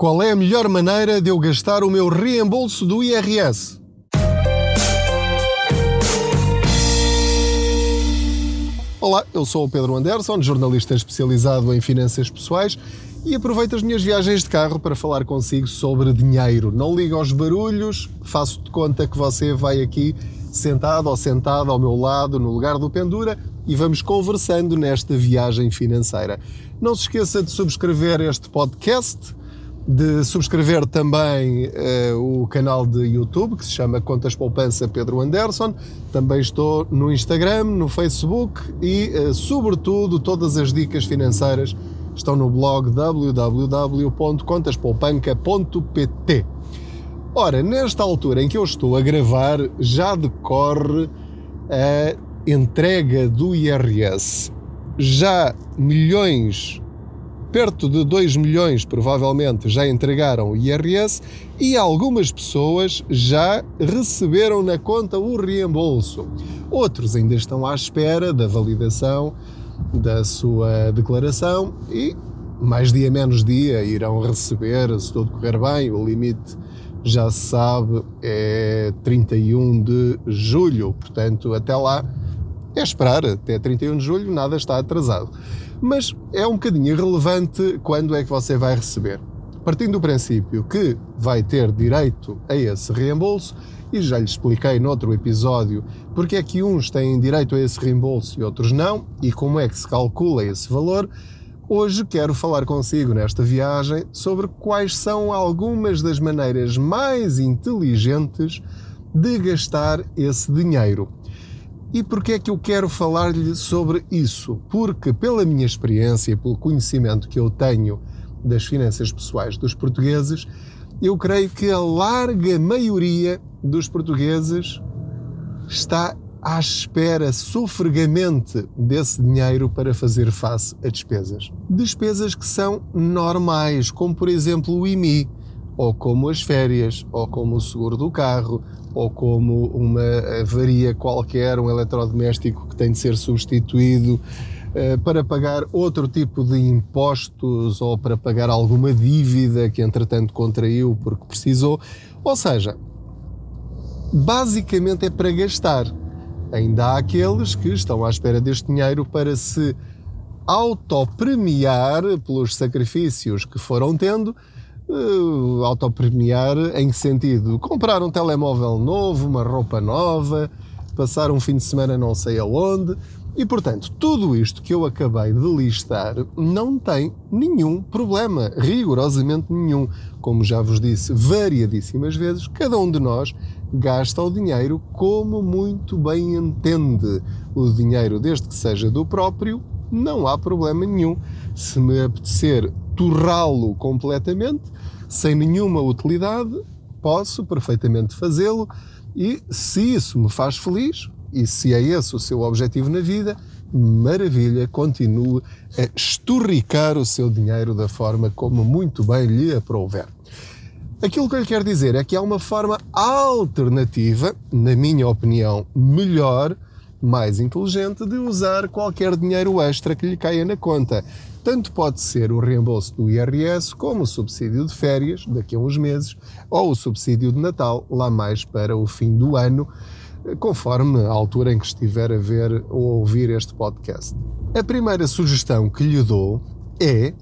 Qual é a melhor maneira de eu gastar o meu reembolso do IRS? Olá, eu sou o Pedro Anderson, jornalista especializado em finanças pessoais e aproveito as minhas viagens de carro para falar consigo sobre dinheiro. Não liga aos barulhos, faço de conta que você vai aqui sentado ou sentada ao meu lado no lugar do Pendura e vamos conversando nesta viagem financeira. Não se esqueça de subscrever este podcast, de subscrever também uh, o canal de YouTube que se chama Contas Poupança Pedro Anderson. Também estou no Instagram, no Facebook e, uh, sobretudo, todas as dicas financeiras estão no blog www.contaspoupanca.pt. Ora, nesta altura em que eu estou a gravar, já decorre a entrega do IRS. Já milhões, perto de 2 milhões provavelmente, já entregaram o IRS e algumas pessoas já receberam na conta o reembolso. Outros ainda estão à espera da validação da sua declaração e mais dia menos dia irão receber, se tudo correr bem, o limite já se sabe é 31 de julho, portanto até lá é esperar, até 31 de julho nada está atrasado. Mas é um bocadinho irrelevante quando é que você vai receber. Partindo do princípio que vai ter direito a esse reembolso, e já lhe expliquei noutro episódio porque é que uns têm direito a esse reembolso e outros não, e como é que se calcula esse valor, hoje quero falar consigo nesta viagem sobre quais são algumas das maneiras mais inteligentes de gastar esse dinheiro. E porquê é que eu quero falar-lhe sobre isso? Porque, pela minha experiência, pelo conhecimento que eu tenho das finanças pessoais dos portugueses, eu creio que a larga maioria dos portugueses está à espera sofregamente desse dinheiro para fazer face a despesas. Despesas que são normais, como por exemplo o IMI, ou como as férias, ou como o seguro do carro, ou como uma avaria qualquer, um eletrodoméstico que tem de ser substituído eh, para pagar outro tipo de impostos ou para pagar alguma dívida que entretanto contraiu porque precisou. Ou seja, basicamente é para gastar. Ainda há aqueles que estão à espera deste dinheiro para se autopremiar pelos sacrifícios que foram tendo. Uh, autopremiar em que sentido? Comprar um telemóvel novo, uma roupa nova, passar um fim de semana não sei aonde, e portanto, tudo isto que eu acabei de listar não tem nenhum problema, rigorosamente nenhum. Como já vos disse variadíssimas vezes, cada um de nós gasta o dinheiro como muito bem entende. O dinheiro, desde que seja do próprio, não há problema nenhum. Se me apetecer torrá-lo completamente, sem nenhuma utilidade, posso perfeitamente fazê-lo e se isso me faz feliz, e se é esse o seu objetivo na vida, maravilha, continue a esturricar o seu dinheiro da forma como muito bem lhe aprouver. Aquilo que eu lhe quero dizer é que há uma forma alternativa, na minha opinião, melhor, mais inteligente, de usar qualquer dinheiro extra que lhe caia na conta. Tanto pode ser o reembolso do IRS, como o subsídio de férias, daqui a uns meses, ou o subsídio de Natal, lá mais para o fim do ano conforme a altura em que estiver a ver ou a ouvir este podcast. A primeira sugestão que lhe dou é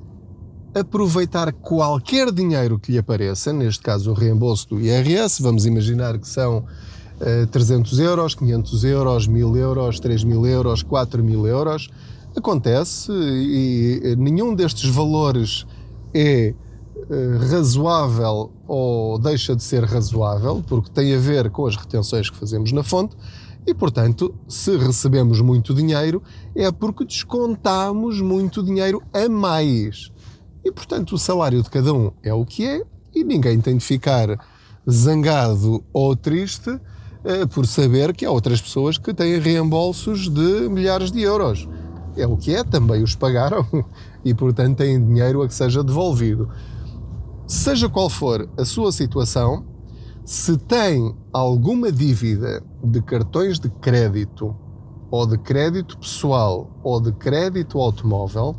aproveitar qualquer dinheiro que lhe apareça, neste caso o reembolso do IRS, vamos imaginar que são uh, 300 euros, 500 euros, 1000 euros, 3000 euros, 4000 euros. Acontece e nenhum destes valores é uh, razoável ou deixa de ser razoável, porque tem a ver com as retenções que fazemos na fonte, e portanto, se recebemos muito dinheiro, é porque descontamos muito dinheiro a mais. E portanto, o salário de cada um é o que é, e ninguém tem de ficar zangado ou triste eh, por saber que há outras pessoas que têm reembolsos de milhares de euros. É o que é, também os pagaram e, portanto, têm dinheiro a que seja devolvido. Seja qual for a sua situação, se tem alguma dívida de cartões de crédito, ou de crédito pessoal, ou de crédito automóvel,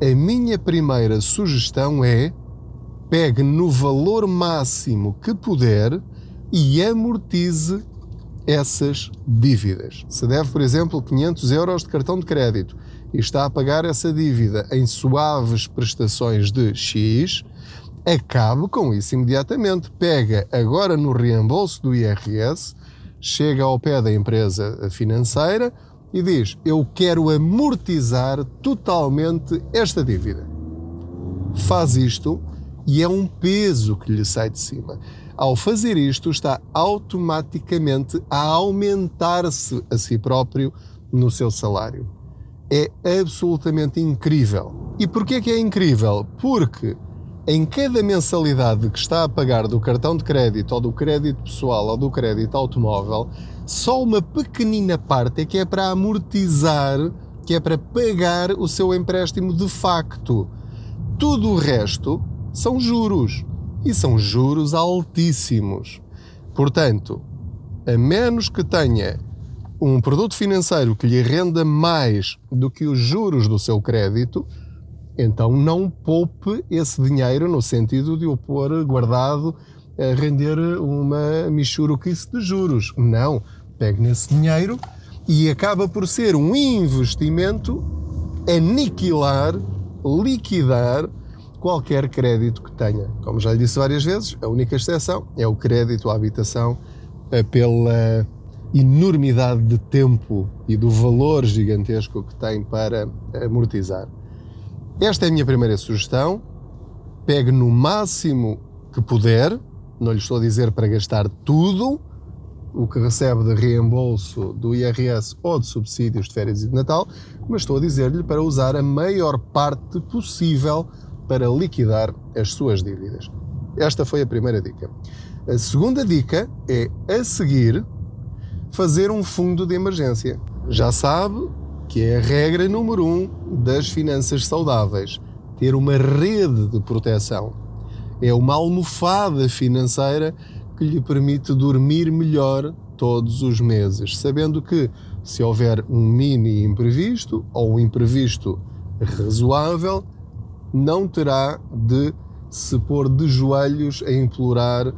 a minha primeira sugestão é pegue no valor máximo que puder e amortize essas dívidas. Se deve, por exemplo, 500 euros de cartão de crédito e está a pagar essa dívida em suaves prestações de X, acabe com isso imediatamente. Pega agora no reembolso do IRS, chega ao pé da empresa financeira e diz: Eu quero amortizar totalmente esta dívida. Faz isto e é um peso que lhe sai de cima. Ao fazer isto, está automaticamente a aumentar-se a si próprio no seu salário. É absolutamente incrível. E porquê que é incrível? Porque em cada mensalidade que está a pagar do cartão de crédito ou do crédito pessoal ou do crédito automóvel, só uma pequenina parte é que é para amortizar, que é para pagar o seu empréstimo de facto. Tudo o resto são juros e são juros altíssimos. Portanto, a menos que tenha um produto financeiro que lhe renda mais do que os juros do seu crédito, então não poupe esse dinheiro no sentido de o pôr guardado a render uma michuruquice de juros. Não, pegue nesse dinheiro e acaba por ser um investimento aniquilar, liquidar qualquer crédito que tenha. Como já lhe disse várias vezes, a única exceção é o crédito à habitação eh, pela enormidade de tempo e do valor gigantesco que tem para amortizar. Esta é a minha primeira sugestão. Pegue no máximo que puder, não lhe estou a dizer para gastar tudo o que recebe de reembolso do IRS ou de subsídios de férias e de Natal, mas estou a dizer-lhe para usar a maior parte possível para liquidar as suas dívidas. Esta foi a primeira dica. A segunda dica é, a seguir, fazer um fundo de emergência. Já sabe que é a regra número um das finanças saudáveis: ter uma rede de proteção. É uma almofada financeira que lhe permite dormir melhor todos os meses, sabendo que se houver um mini imprevisto ou um imprevisto razoável, não terá de se pôr de joelhos a implorar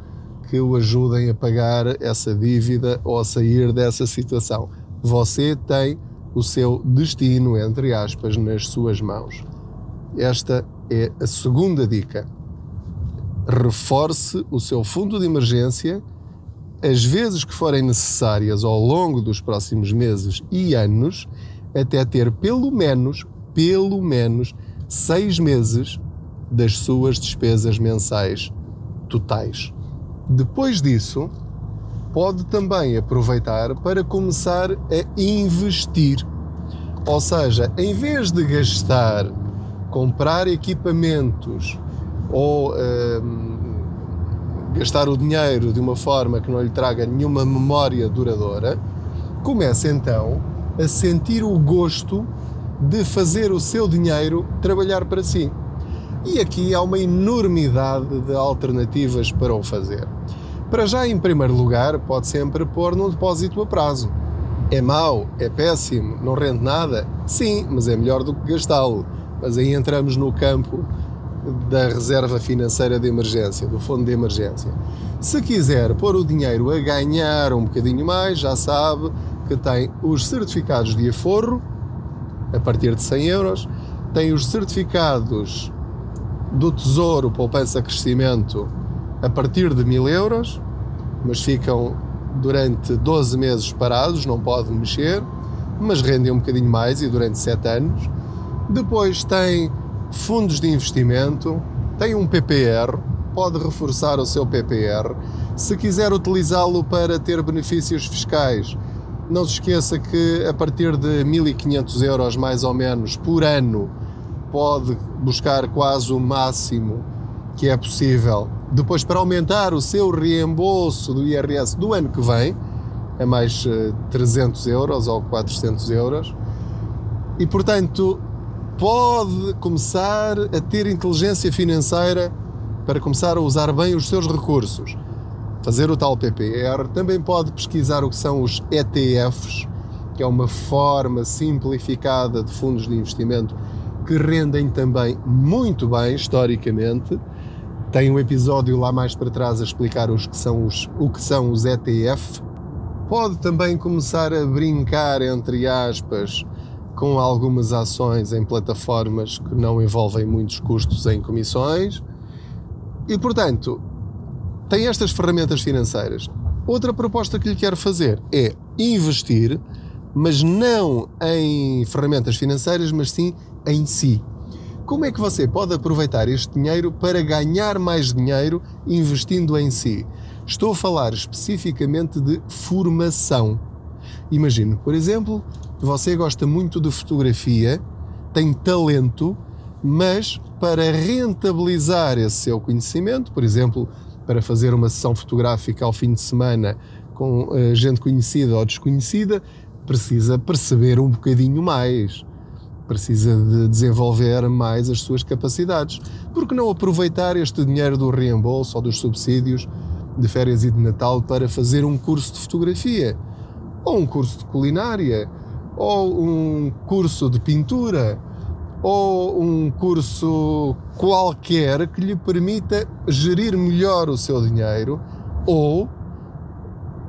que o ajudem a pagar essa dívida ou a sair dessa situação. Você tem o seu destino, entre aspas, nas suas mãos. Esta é a segunda dica. Reforce o seu fundo de emergência as vezes que forem necessárias ao longo dos próximos meses e anos, até ter pelo menos, pelo menos seis meses das suas despesas mensais totais. Depois disso, pode também aproveitar para começar a investir. Ou seja, em vez de gastar, comprar equipamentos ou hum, gastar o dinheiro de uma forma que não lhe traga nenhuma memória duradoura, comece então a sentir o gosto de fazer o seu dinheiro trabalhar para si. E aqui há uma enormidade de alternativas para o fazer. Para já, em primeiro lugar, pode sempre pôr num depósito a prazo. É mau? É péssimo? Não rende nada? Sim, mas é melhor do que gastá-lo. Mas aí entramos no campo da reserva financeira de emergência, do fundo de emergência. Se quiser pôr o dinheiro a ganhar um bocadinho mais, já sabe que tem os certificados de aforro, a partir de 100 euros, tem os certificados do Tesouro Poupança Crescimento a partir de 1000 euros, mas ficam durante 12 meses parados, não pode mexer, mas rendem um bocadinho mais e durante 7 anos. Depois tem fundos de investimento, tem um PPR, pode reforçar o seu PPR. Se quiser utilizá-lo para ter benefícios fiscais, não se esqueça que a partir de 1500 euros mais ou menos por ano pode buscar quase o máximo que é possível. Depois, para aumentar o seu reembolso do IRS do ano que vem, é mais 300 eh, euros ou 400 euros. E, portanto, pode começar a ter inteligência financeira para começar a usar bem os seus recursos fazer o tal PPR, também pode pesquisar o que são os ETFs, que é uma forma simplificada de fundos de investimento que rendem também muito bem historicamente. Tem um episódio lá mais para trás a explicar os que são os, o que são os ETF. Pode também começar a brincar, entre aspas, com algumas ações em plataformas que não envolvem muitos custos em comissões. E, portanto, tem estas ferramentas financeiras. Outra proposta que lhe quero fazer é investir, mas não em ferramentas financeiras, mas sim em si. Como é que você pode aproveitar este dinheiro para ganhar mais dinheiro investindo em si? Estou a falar especificamente de formação. Imagino, por exemplo, que você gosta muito de fotografia, tem talento, mas para rentabilizar esse seu conhecimento, por exemplo, para fazer uma sessão fotográfica ao fim de semana com uh, gente conhecida ou desconhecida, precisa perceber um bocadinho mais, precisa de desenvolver mais as suas capacidades. Por que não aproveitar este dinheiro do reembolso ou dos subsídios de férias e de Natal para fazer um curso de fotografia? Ou um curso de culinária? Ou um curso de pintura? Ou um curso qualquer que lhe permita gerir melhor o seu dinheiro ou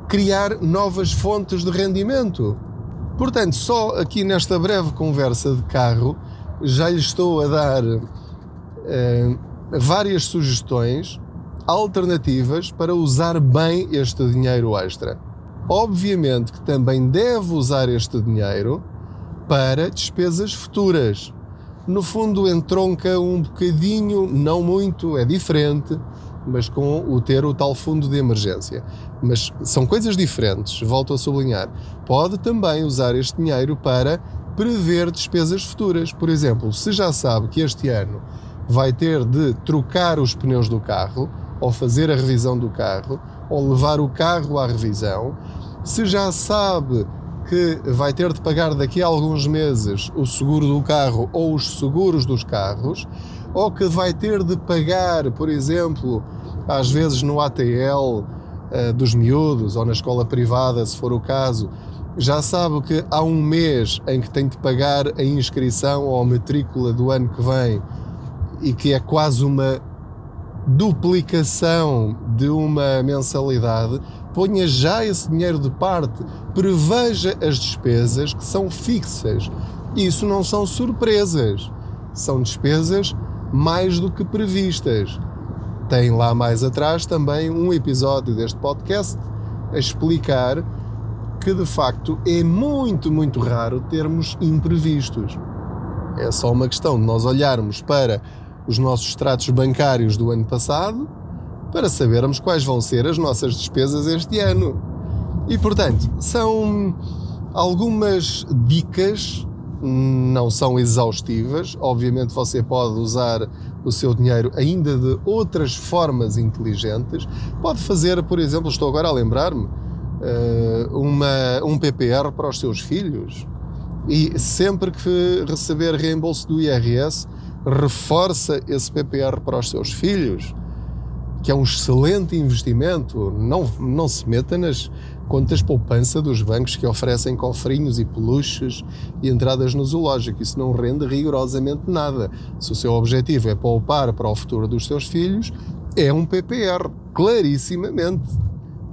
criar novas fontes de rendimento. Portanto, só aqui nesta breve conversa de carro já lhe estou a dar eh, várias sugestões alternativas para usar bem este dinheiro extra. Obviamente que também deve usar este dinheiro para despesas futuras no fundo entronca um bocadinho, não muito, é diferente, mas com o ter o tal fundo de emergência. Mas são coisas diferentes, volto a sublinhar. Pode também usar este dinheiro para prever despesas futuras. Por exemplo, se já sabe que este ano vai ter de trocar os pneus do carro, ou fazer a revisão do carro, ou levar o carro à revisão, se já sabe que vai ter de pagar daqui a alguns meses o seguro do carro ou os seguros dos carros, ou que vai ter de pagar, por exemplo, às vezes no ATL uh, eh, dos miúdos ou na escola privada, se for o caso, já sabe que há um mês em que tem de pagar a inscrição ou a matrícula do ano que vem e que é quase uma duplicação de uma mensalidade, ponha já esse dinheiro de parte, preveja as despesas que são fixas. Isso não são surpresas, são despesas mais do que previstas. Tem lá mais atrás também um episódio deste podcast a explicar que de facto é muito, muito raro termos imprevistos. É só uma questão de nós olharmos para os nossos extratos bancários do ano passado para sabermos quais vão ser as nossas despesas este ano. E portanto, são algumas dicas, não são exaustivas. Obviamente, você pode usar o seu dinheiro ainda de outras formas inteligentes. Pode fazer, por exemplo, estou agora a lembrar-me, eh, uma, um PPR para os seus filhos. E sempre que receber reembolso do IRS, reforça esse PPR para os seus filhos que é um excelente investimento. Não, não se meta nas contas poupança dos bancos que oferecem cofrinhos e peluches e entradas no zoológico. Isso não rende rigorosamente nada. Se o seu objetivo é poupar para o futuro dos seus filhos, é um PPR, clarissimamente.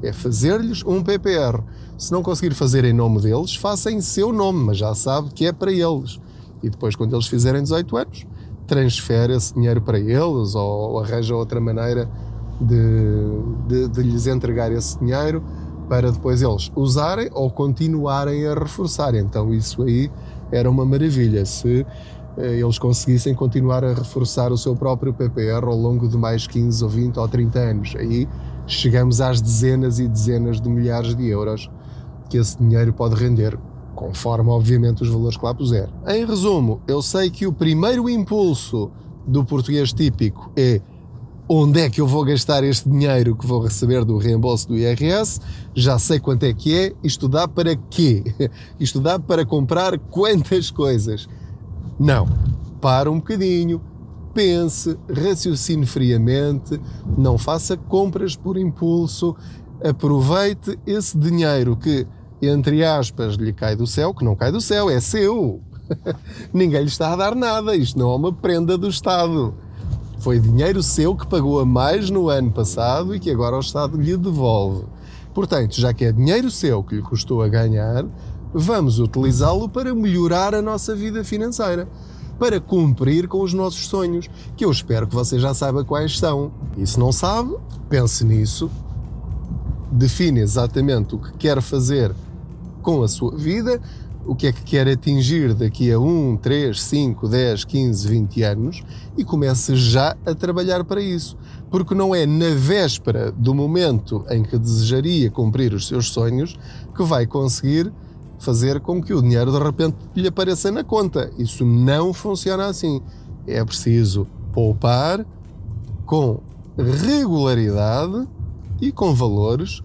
É fazer-lhes um PPR. Se não conseguir fazer em nome deles, faça em seu nome, mas já sabe que é para eles. E depois, quando eles fizerem 18 anos, transfere esse dinheiro para eles ou arranja outra maneira de, de, de lhes entregar esse dinheiro para depois eles usarem ou continuarem a reforçar. Então isso aí era uma maravilha se eh, eles conseguissem continuar a reforçar o seu próprio PPR ao longo de mais 15 ou 20 ou 30 anos. Aí chegamos às dezenas e dezenas de milhares de euros que esse dinheiro pode render, conforme obviamente os valores que lá puser. Em resumo, eu sei que o primeiro impulso do português típico é onde é que eu vou gastar este dinheiro que vou receber do reembolso do IRS, já sei quanto é que é, isto dá para quê? Isto dá para comprar quantas coisas? Não, para um bocadinho, pense, raciocine friamente, não faça compras por impulso, aproveite esse dinheiro que, entre aspas, lhe cai do céu, que não cai do céu, é seu. Ninguém lhe está a dar nada, isto não é uma prenda do Estado Foi dinheiro seu que pagou a mais no ano passado e que agora o Estado lhe devolve. Portanto, já que é dinheiro seu que lhe custou a ganhar, vamos utilizá-lo para melhorar a nossa vida financeira, para cumprir com os nossos sonhos, que eu espero que você já saiba quais são. E se não sabe, pense nisso, define exatamente o que quer fazer com a sua vida, o que é que quer atingir daqui a 1, 3, 5, 10, 15, 20 anos e comece já a trabalhar para isso. Porque não é na véspera do momento em que desejaria cumprir os seus sonhos que vai conseguir fazer com que o dinheiro de repente lhe apareça na conta. Isso não funciona assim. É preciso poupar com regularidade e com valores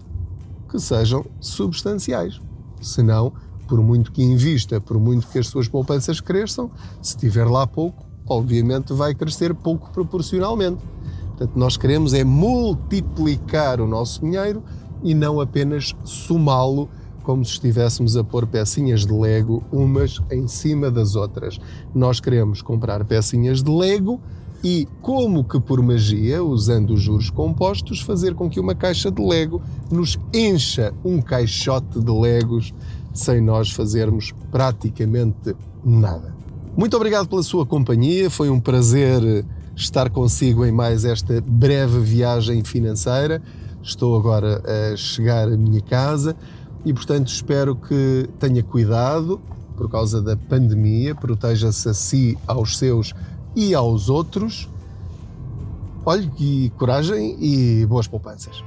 que sejam substanciais. Senão, por muito que invista, por muito que as suas poupanças cresçam, se tiver lá pouco, obviamente vai crescer pouco proporcionalmente. Portanto, nós queremos é multiplicar o nosso dinheiro e não apenas somá-lo como se estivéssemos a pôr pecinhas de Lego umas em cima das outras. Nós queremos comprar pecinhas de Lego e, como que por magia, usando os juros compostos, fazer com que uma caixa de Lego nos encha um caixote de Legos sem nós fazermos praticamente nada. Muito obrigado pela sua companhia, foi um prazer estar consigo em mais esta breve viagem financeira. Estou agora a chegar à minha casa e, portanto, espero que tenha cuidado por causa da pandemia, proteja-se a si, aos seus e aos outros. Olhe, e coragem e boas poupanças.